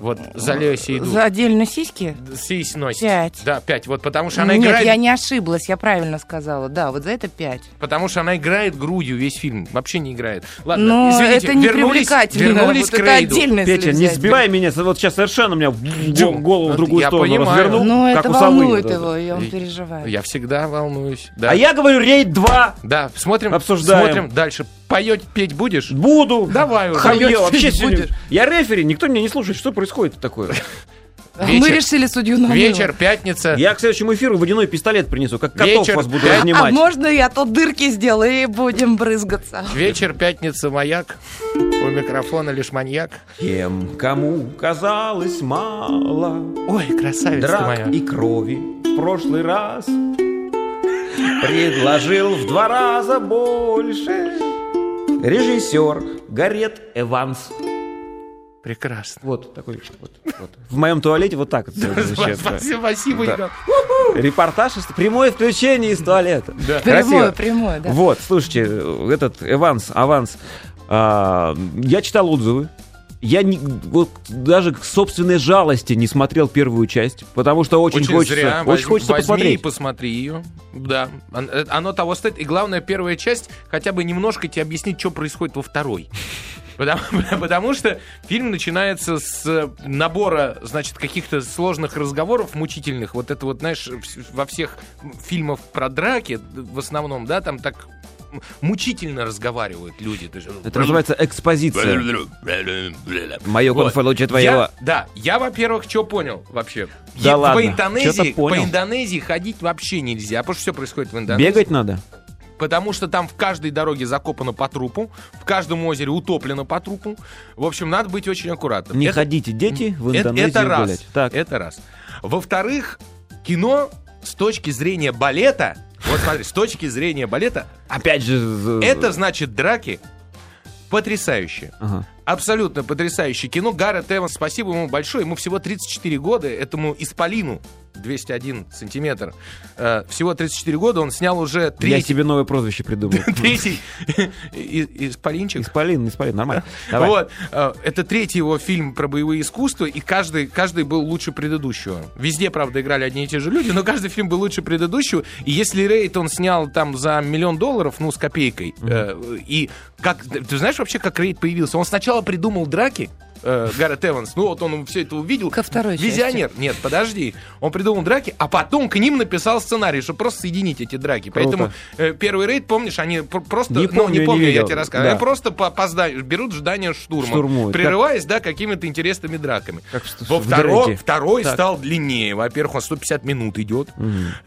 Вот за Леоси иду. За отдельно сиськи? Сись носит. Пять. Да, пять. Вот потому что она Нет, играет. я не ошиблась, я правильно сказала. Да, вот за это пять. Потому что она играет грудью весь фильм. Вообще не играет. Ладно, Но извините, это не вернулись, привлекательно. вернулись вот к это рейду. отдельно. Петя, не сбивай меня, вот сейчас совершенно меня в Дюм. голову в другую Я сторону понимаю. развернул, Ну, это у волнует это. его, и он И- переживает. Я всегда волнуюсь. Да. А я говорю, рейд 2 Да, смотрим, Обсуждаем. смотрим дальше. Поет, петь будешь? буду. Давай уже. Хамье, вообще будешь? Я рефери, никто меня не слушает. Что происходит такое? *laughs* Мы вечер- решили судью на Вечер, пятница. Я к следующему эфиру водяной пистолет принесу, как котов Вечер, вас буду пять- А разнимать. можно я тут дырки сделаю и будем брызгаться? Вечер, пятница, маяк. У микрофона лишь маньяк. Тем, кому казалось мало Ой, красавица драк моя. и крови в прошлый раз, предложил в два раза больше режиссер Гарет Эванс. Прекрасно. Вот такой вот, вот. В моем туалете вот так вот. Спасибо, спасибо. Да. Репортаж, прямое включение из туалета. Да. Прямое, прямое, да. Вот, слушайте, этот Эванс, Аванс, а, я читал отзывы. Я не, вот даже к собственной жалости не смотрел первую часть, потому что очень, Очень хочется, зря. очень Возьми- хочется возьми и посмотреть. посмотри ее. Да. Э, Оно того стоит. И главное, первая часть хотя бы немножко тебе объяснить, что происходит во второй. Потому, *laughs* потому что фильм начинается с набора, значит, каких-то сложных разговоров мучительных. Вот это вот, знаешь, во всех фильмах про драки, в основном, да, там так мучительно разговаривают люди. Это называется экспозиция. Мое Вот. конфолуче твоего. Я, да, я, во-первых, что понял вообще? Да Е- ладно, по, Индонезии, по Индонезии ходить вообще нельзя, потому что все происходит в Индонезии. Бегать надо. Потому что там в каждой дороге закопано по трупу, в каждом озере утоплено по трупу. В общем, надо быть очень аккуратным. Не Это- ходите, дети, в это, Индонезию это раз. гулять. Так, Это раз. Во-вторых, кино с точки зрения балета, вот смотри, с точки зрения балета, опять же... это значит драки потрясающие. Ага. Абсолютно потрясающее кино. Гаррет Эванс, спасибо ему большое. Ему всего 34 года, этому Исполину 201 сантиметр. Э, всего 34 года, он снял уже Я третий... себе новое прозвище придумал. *laughs* Третий Исполинчик. Исполин, Исполин, нормально. Вот, э, это третий его фильм про боевые искусства, и каждый, каждый был лучше предыдущего. Везде, правда, играли одни и те же люди, но каждый фильм был лучше предыдущего. И если Рейд он снял там за миллион долларов, ну, с копейкой, э, и как, ты знаешь вообще, как Рейд появился? Он сначала придумал драки, э, Гаррет Эванс, ну вот он все это увидел. Ко второй Визионер. Нет, подожди. Он придумал драки, а потом к ним написал сценарий, чтобы просто соединить эти драки. Поэтому э, первый рейд, помнишь, они пр- просто, Не ну, помню, не не помню, я видел. тебе рассказываю. Да. Они просто по, по зданию, берут здание штурмом, Штурмуют. прерываясь, да, какими-то интересными драками. Как в- Во в второ- Дредде. второй Так. стал длиннее. Во-первых, он 150 минут идет.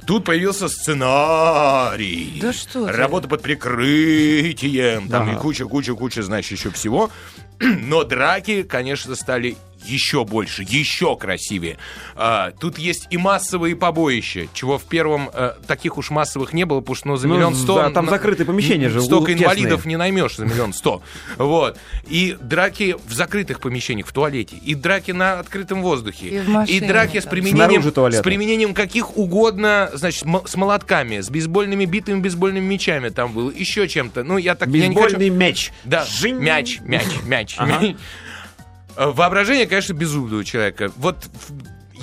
Тут появился сценарий. Да что ты. Работа под прикрытием. Там Ага. и куча-куча-куча, значит, еще всего. *clears throat* Но драки, конечно, стали еще больше, еще красивее. А, тут есть и массовые побоища, чего в первом э, таких уж массовых не было, потому что ну, за Ну, миллион сто... да, там на- закрытые помещения же, Столько тесные. инвалидов не наймешь за миллион сто. Вот. И драки в закрытых помещениях, в туалете. И драки на открытом воздухе. И в машине, драки с там. применением, с применением каких угодно, значит, м- с молотками, с бейсбольными битыми бейсбольными мячами там было, еще чем-то. Ну, я так я не хочу- Бейсбольный мяч. да, Жинь. мяч, мяч, мяч. Ага. мяч. *laughs* Э, Воображение, конечно, безумного человека. Вот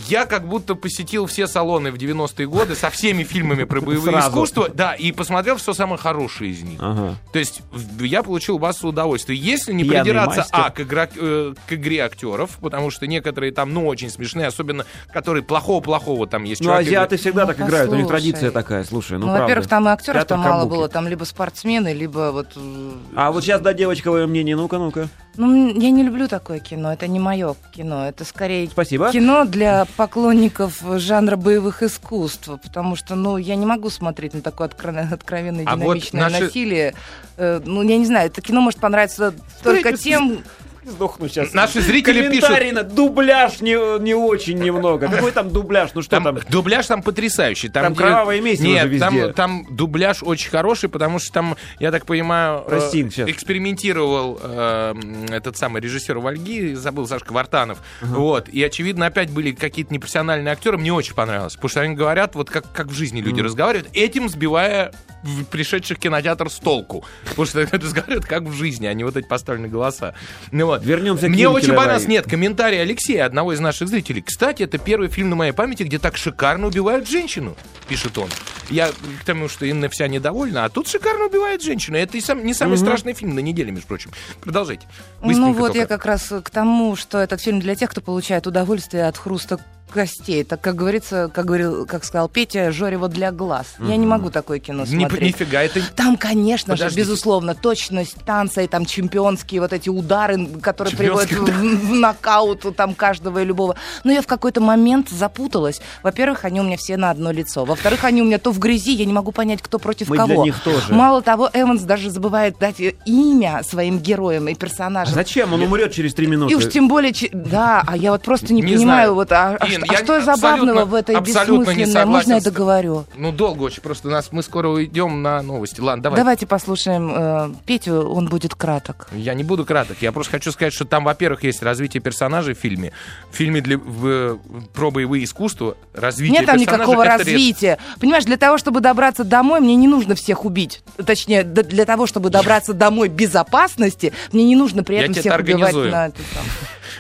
я как будто посетил все салоны в 90-е годы со всеми фильмами про боевые Сразу. искусства, да, и посмотрел все самое хорошее из них. Ага. То есть я получил массу удовольствия. Если не Пьяный придираться, мастер. а, к, игра- э, к игре актеров, потому что некоторые там, ну, очень смешные, особенно которые плохого-плохого там есть. Ну, чувак азиаты всегда Ну, так играют, у них традиция такая, слушай, ну, Ну, во-первых, там и актеров там мало кабуки. было, там либо спортсмены, либо вот... э, А вот сейчас, да, девочковое мнение, ну-ка, ну-ка. Ну, я не люблю такое кино, это не мое кино, это скорее Спасибо. кино для поклонников жанра боевых искусств, потому что, ну, я не могу смотреть на такое откро- откровенное А вот динамичное наши- насилие. Э, ну, я не знаю, это кино может понравиться только тем... Сдохну сейчас. Наши зрители Комментарий на дубляж не, не очень немного. Какой там дубляж? Ну что Там, там? дубляж там потрясающий. Там, Там где- кровавое месиво Нет, везде. Там, там дубляж очень хороший, потому что там, я так понимаю, э, Растин сейчас. экспериментировал э, этот самый режиссер Вальги, забыл Сашка Вартанов. Вот. И, очевидно, опять были какие-то непрофессиональные актеры. Мне очень понравилось. Потому что они говорят, вот как, как в жизни люди разговаривают, этим сбивая пришедших в кинотеатр с толку. Потому что *laughs* это разговаривают как в жизни, а не вот эти поставленные голоса. Ну, вот. Вернемся к Мне очень понравилось. Нет, комментарий Алексея, одного из наших зрителей. Кстати, это первый фильм на моей памяти, где так шикарно убивают женщину, пишет он. Я к тому, что Инна вся недовольна, а тут шикарно убивает женщину. Это и сам, не самый страшный фильм на неделе, между прочим. Продолжайте. Ну Быстренько вот только. я как раз к тому, что этот фильм для тех, кто получает удовольствие от хруста костей. Так как говорится, как говорил, как сказал Петя, жорево для глаз. Я не могу такое кино Ни- смотреть. нифига, это... Там, конечно же, Подождите. безусловно, точность танца и там чемпионские вот эти удары, которые приводят Чемпионские в, в нокаут там каждого и любого. Но я в какой-то момент запуталась. Во-первых, они у меня все на одно лицо. Во-вторых, они у меня то в грязи, я не могу понять, кто против Мы кого. для них тоже. Мало того, Эванс даже забывает дать имя своим героям и А персонажам. зачем? Он умрет через три минуты. И уж тем более, да, а я вот просто не, Не понимаю, знаю. вот, а, а Ин, что, а я что забавного в этой бессмысленной? Можно я договорю? Ну, долго очень просто. Нас, мы скоро уйдем на новости. Ладно, давай. Давайте послушаем э, Петю, он будет краток. Я не буду краток. Я просто хочу сказать, что там, во-первых, есть развитие персонажей в фильме. В фильме для, в- про боевые искусства развитие Нет там никакого это рез- развития. Понимаешь, для того, чтобы добраться домой, мне не нужно всех убить. Точнее, для того, чтобы добраться домой безопасности, мне не нужно при этом всех убивать на это.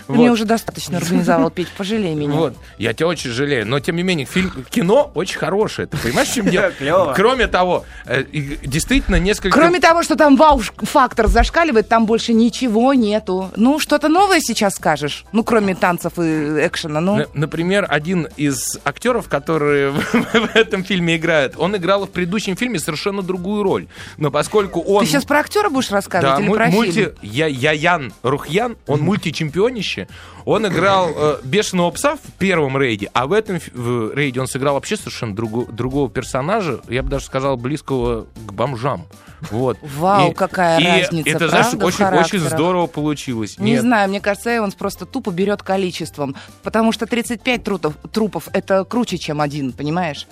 Ты Вот. мне уже достаточно организовал, Петь, пожалей меня. Вот, я тебя очень жалею, но тем не менее фильм, кино очень хорошее, ты понимаешь, чем дело? *laughs* Клёво. Кроме того, э, действительно несколько... Кроме того, что там вау-фактор зашкаливает, там больше ничего нету. Ну, что-то новое сейчас скажешь? Ну, кроме танцев и экшена, ну. Например, один из актеров, которые *laughs* в этом фильме играет, он играл в предыдущем фильме совершенно другую роль. Но поскольку он... Ты сейчас про актера будешь рассказывать Да, или про мульти... фильм? Я, Яян Рухьян, он мультичемпионище. Он играл э, бешеного пса в первом рейде, а в этом в рейде он сыграл вообще совершенно другу- другого персонажа, я бы даже сказал, близкого к бомжам. Вот. Вау, какая и разница, Это, знаешь, правда, в очень, очень здорово получилось. Не Нет. знаю, мне кажется, Эванс просто тупо берет количеством. Потому что 35 трутов, трупов это круче, чем один, понимаешь?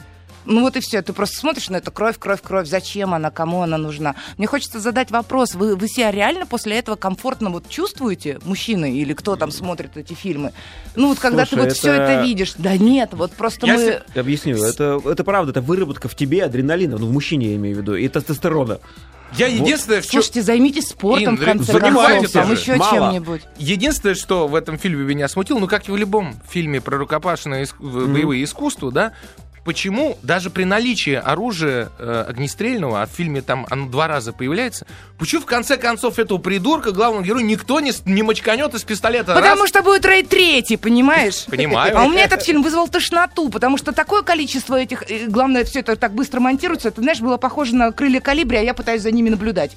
Ну вот и все. Ты просто смотришь на это кровь, кровь, кровь. Зачем она, кому она нужна? Мне хочется задать вопрос. Вы, вы себя реально после этого комфортно вот чувствуете, мужчины или кто там смотрит эти фильмы? Ну вот когда Слушай, ты вот все это- это видишь. Да нет, вот просто Я мы... Я Объясню, это, это правда, это выработка в тебе адреналина, ну, в мужчине я имею в виду, и тестостерона. Я единственное, в чём- Слушайте, займитесь спортом, Ин, в конце занимайтесь концов, там еще Мало. чем-нибудь. Единственное, что в этом фильме меня смутило, ну как и в любом фильме про рукопашные иск- в- боевые искусства, да, почему даже при наличии оружия э, огнестрельного, а в фильме там оно два раза появляется, почему в конце концов этого придурка, главного героя, никто не, не мочканет из пистолета? Потому Раз, что будет рейд третий, понимаешь? Понимаю. А у меня этот фильм вызвал тошноту, потому что такое количество этих... э, Главное, все это так быстро монтируется. Это, знаешь, было похоже на крылья калибри, а я пытаюсь за ними наблюдать.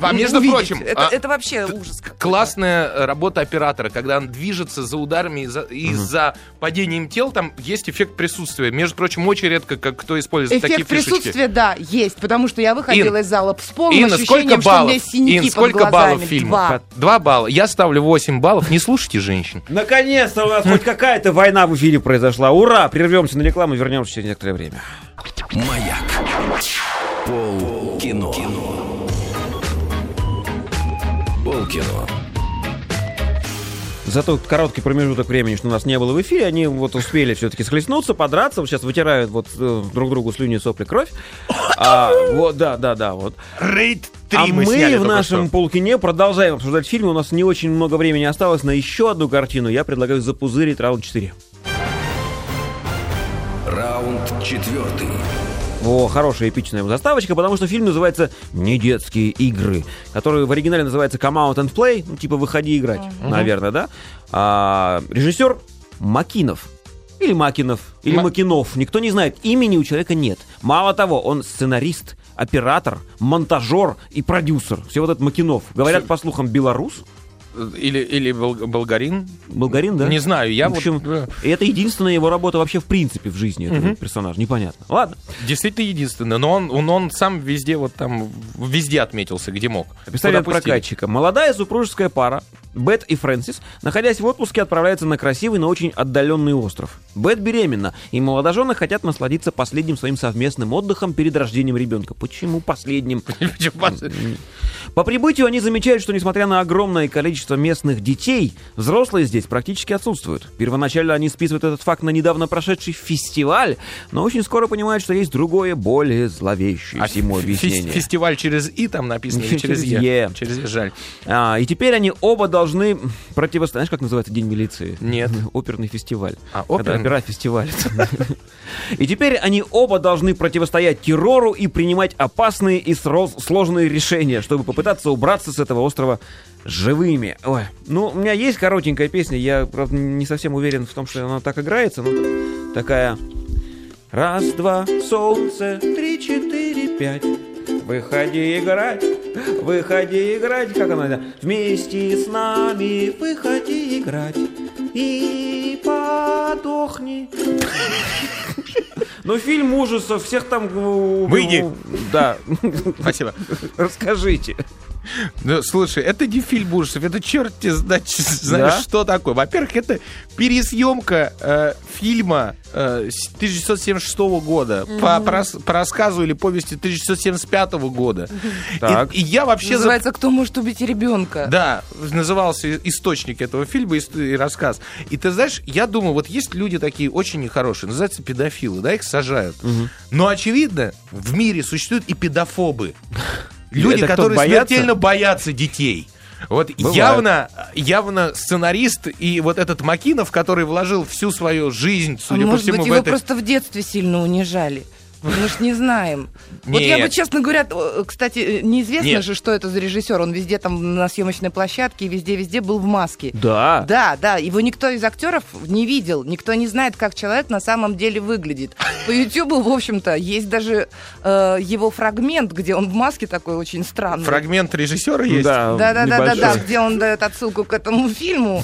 А между Увидеть. прочим, Это, а, это вообще ужас. какой-то. Классная работа оператора, когда он движется за ударами и за, и за падением тел, там есть эффект присутствия. Между прочим, очень редко как кто использует такие Эффект фишечки. присутствия, да, есть, потому что я выходила Ин, из зала с полным Инна, ощущением, сколько что у баллов? меня синяки Ин, под сколько глазами. баллов фильма? Два. Два балла. Я ставлю 8 баллов. Не слушайте женщин. Наконец-то у нас хоть какая-то война в эфире произошла. Ура! Прервемся на рекламу и вернемся через некоторое время. Маяк. Пол кино. Пол кино. За тот короткий промежуток времени, что у нас не было в эфире, они вот успели все-таки схлестнуться, подраться. Вот сейчас вытирают вот э, друг другу слюни, сопли, кровь. *coughs* А, вот, да, да, да, вот. Рейд а мы, в нашем полкине продолжаем обсуждать фильмы. У нас не очень много времени осталось на еще одну картину. Я предлагаю запузырить раунд 4. Четвертый. О, хорошая эпичная заставочка, потому что фильм называется «Не детские игры», который в оригинале называется «Come out and play», ну, типа «Выходи играть», mm-hmm. наверное, да? А, режиссер Макинов. Или Макинов, или Ма... Макинов. Никто не знает. Имени у человека нет. Мало того, он сценарист, оператор, монтажер и продюсер. Все вот этот Макинов. Говорят, по слухам, белорус. Или, или бол, болгарин. Болгарин, да? Не знаю, я в общем, вот... Это единственная его работа вообще в принципе в жизни этого угу. персонажа. Непонятно. Ладно. Действительно единственная, но он, он, он сам везде вот там, везде отметился, где мог. Описали от прокатчика. Молодая супружеская пара Бет и Фрэнсис, находясь в отпуске, отправляются на красивый, но очень отдаленный остров. Бет беременна, и молодожены хотят насладиться последним своим совместным отдыхом перед рождением ребенка. Почему последним? *laughs* По прибытию они замечают, что несмотря на огромное количество местных детей, взрослые здесь практически отсутствуют. Первоначально они списывают этот факт на недавно прошедший фестиваль, но очень скоро понимают, что есть другое, более зловещее а всему объяснение. Фестиваль через «и» там написано, или *laughs* через «е»? Через «е», жаль. А, и теперь они оба должны противостоять... Знаешь, как называется День милиции? Нет. *laughs* Оперный фестиваль. А, оперный? Опера фестиваль. *laughs* И теперь они оба должны противостоять террору и принимать опасные и сложные решения, чтобы попытаться убраться с этого острова живыми. Ой, ну, у меня есть коротенькая песня, я, правда, не совсем уверен в том, что она так играется, но такая... Раз, два, солнце, три, четыре, пять. Выходи играть, выходи играть, как она, вместе с нами выходи играть и подохни. Ну, фильм ужасов, всех там... Выйди. Да. Спасибо. Расскажите. Ну, слушай, это не фильм ужасов, это черт тебе знает, *laughs* знаешь, да? что такое. Во-первых, это пересъемка э, фильма э, 1976 года mm-hmm. по, по, по рассказу или повести 1975 года. Так. И, и я вообще... Называется «Кто может убить ребенка?» Да, назывался источник этого фильма и, и рассказ. И ты знаешь, я думаю, вот есть люди такие очень нехорошие, называются педофилы, да, их сажают. Mm-hmm. Но, очевидно, в мире существуют и педофобы. Люди, Это которые смертельно боятся детей. Вот Бывает. явно, явно сценарист и вот этот Макинов, который вложил всю свою жизнь, судя а по может всему, быть, в его это... просто в детстве сильно унижали. Мы ж не знаем. Вот я бы, честно говоря, кстати, неизвестно Нет. же, что это за режиссер. Он везде там на съемочной площадке и везде-везде был в маске. Да. Да, да. Его никто из актеров не видел. Никто не знает, как человек на самом деле выглядит. По Ютубу, в общем-то, есть даже э, его фрагмент, где он в маске такой очень странный. Фрагмент режиссера есть? Да, да, да, да, да, да, где он дает отсылку к этому фильму.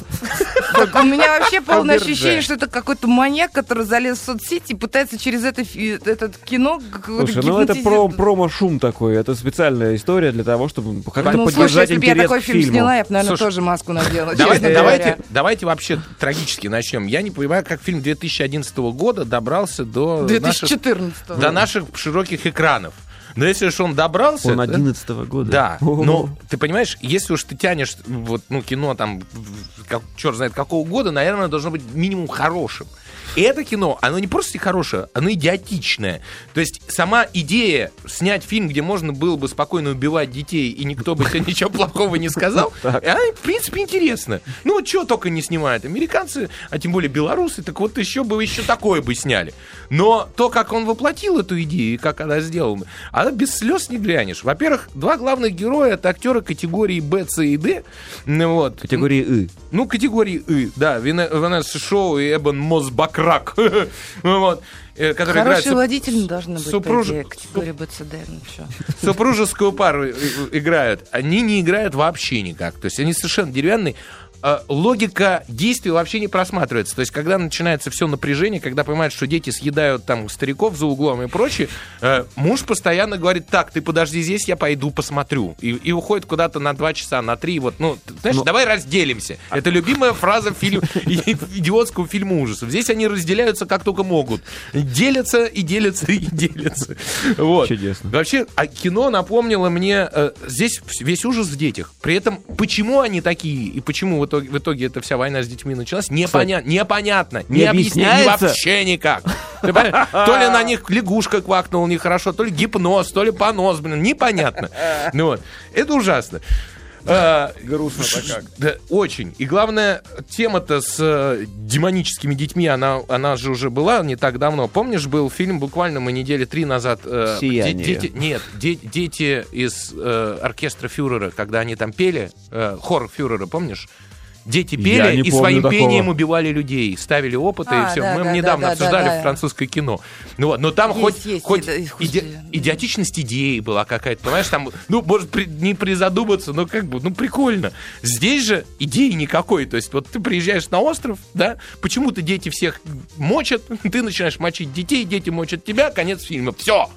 Так у меня вообще полное ощущение, что это какой-то маньяк, который залез в соцсети и пытается через это, этот кино Слушай, ну это про промо-шум такой, это специальная история для того, чтобы как-то ну, поддержать слушай, интерес я такой фильм сняла, я бы, наверное, слушай, тоже маску надела. Давайте, давайте, давайте вообще трагически начнем. Я не понимаю, как фильм 2011 года добрался до 2014 наших, до наших широких экранов. Но если уж он добрался... Он 11 -го года. Да. Но ты понимаешь, если уж ты тянешь вот, ну, кино там, как, черт знает какого года, наверное, должно быть минимум хорошим. И это кино, оно не просто хорошее, оно идиотичное. То есть сама идея снять фильм, где можно было бы спокойно убивать детей, и никто бы тебе ничего плохого не сказал, *laughs* она, в принципе, интересна. Ну, вот чего только не снимают. Американцы, а тем более белорусы, так вот еще бы еще такое бы сняли. Но то, как он воплотил эту идею, и как она сделана, она без слез не глянешь. Во-первых, два главных героя — это актеры категории Б, С и Д. Ну вот. Категории И. Ну, категории И, да. Ванесса Шоу и Эбон Мосбакр рак. *laughs* вот. Э, который играет водители должны быть, супруж... категория БЦД. Ну, *laughs* Супружескую пару играют. Они не играют вообще никак. То есть они совершенно деревянные. Э, логика действий вообще не просматривается. То есть, когда начинается все напряжение, когда понимают, что дети съедают там стариков за углом и прочее, э, муж постоянно говорит, так, ты подожди здесь, я пойду посмотрю. И, и уходит куда-то на два часа, на три. Вот, ну, знаешь, Но... давай разделимся. Это любимая фраза фильм, *laughs* идиотского фильма ужасов. Здесь они разделяются как только могут. Делятся и делятся и делятся. Вот. Чудесно. Вообще, а кино напомнило мне, э, здесь весь ужас в детях. При этом, почему они такие и почему вот итоге, в итоге эта вся война с детьми началась, непонятно, непонятно, не, не объясняется вообще никак. То ли на них лягушка квакнула нехорошо, то ли гипноз, то ли понос, блин, непонятно. Ну вот, это ужасно. А, Грустно-то как. Да, очень. И главное, тема-то с э, демоническими детьми, она, она же уже была не так давно. Помнишь, был фильм буквально мы недели три назад. э, «Сияние». де- дети, нет, де- дети из э, оркестра фюрера, когда они там пели, э, хор фюрера, помнишь? Дети пели и своим такого. пением убивали людей, ставили опыты и А, все. да, Мы да, недавно да, да, обсуждали да, да. французское кино. Ну вот, но там Есть, хоть, есть, хоть это- иде- господи. идиотичность идеи была какая-то, понимаешь, там, ну, может, при- не призадуматься, но как бы, ну, прикольно. Здесь же идеи никакой, то есть вот ты приезжаешь на остров, да, почему-то дети всех мочат, *laughs* ты начинаешь мочить детей, дети мочат тебя, конец фильма, все,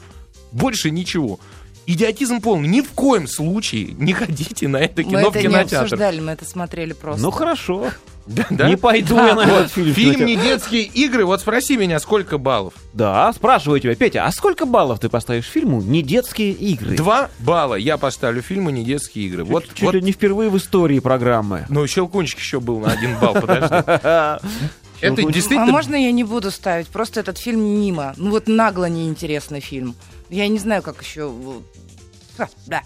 больше ничего. Идиотизм полный. Ни в коем случае не ходите на это Мы кино в это не кинотеатр. обсуждали, мы это смотрели просто. Ну хорошо. Да, да? Не пойду Да. я на этот фильм. в Фильм не детские игры. Вот спроси меня, сколько баллов? Да, спрашиваю тебя, Петя, а сколько баллов ты поставишь фильму «Не детские игры»? Два балла я поставлю фильму «Не детские игры». Вот, Чуть вот ли не впервые в истории программы. Ну, Щелкунчик еще был на один балл, подожди. *laughs* Это. А действительно... можно я не буду ставить? Просто этот фильм мимо. Ну вот нагло неинтересный фильм. Я не знаю, как еще... Да.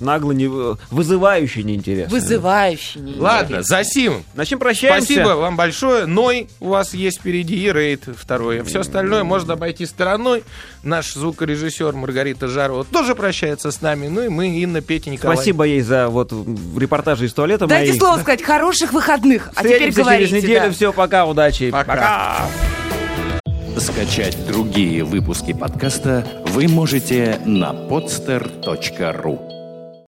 Нагло не... Вызывающе неинтересно. Вызывающий. неинтересный. Ладно, за сим. На чем прощаемся? Спасибо вам большое. Ной у вас есть впереди и рейд второй. Все остальное можно обойти стороной. Наш звукорежиссер Маргарита Жарова тоже прощается с нами. Ну и мы, Инна, Петя, Николай. Спасибо ей за вот репортажи из туалета Дайте мои. слово сказать. Хороших выходных. А теперь Встретимся говорите. через неделю. да. Все, пока, удачи. Пока. Скачать другие выпуски подкаста вы можете на podster.ru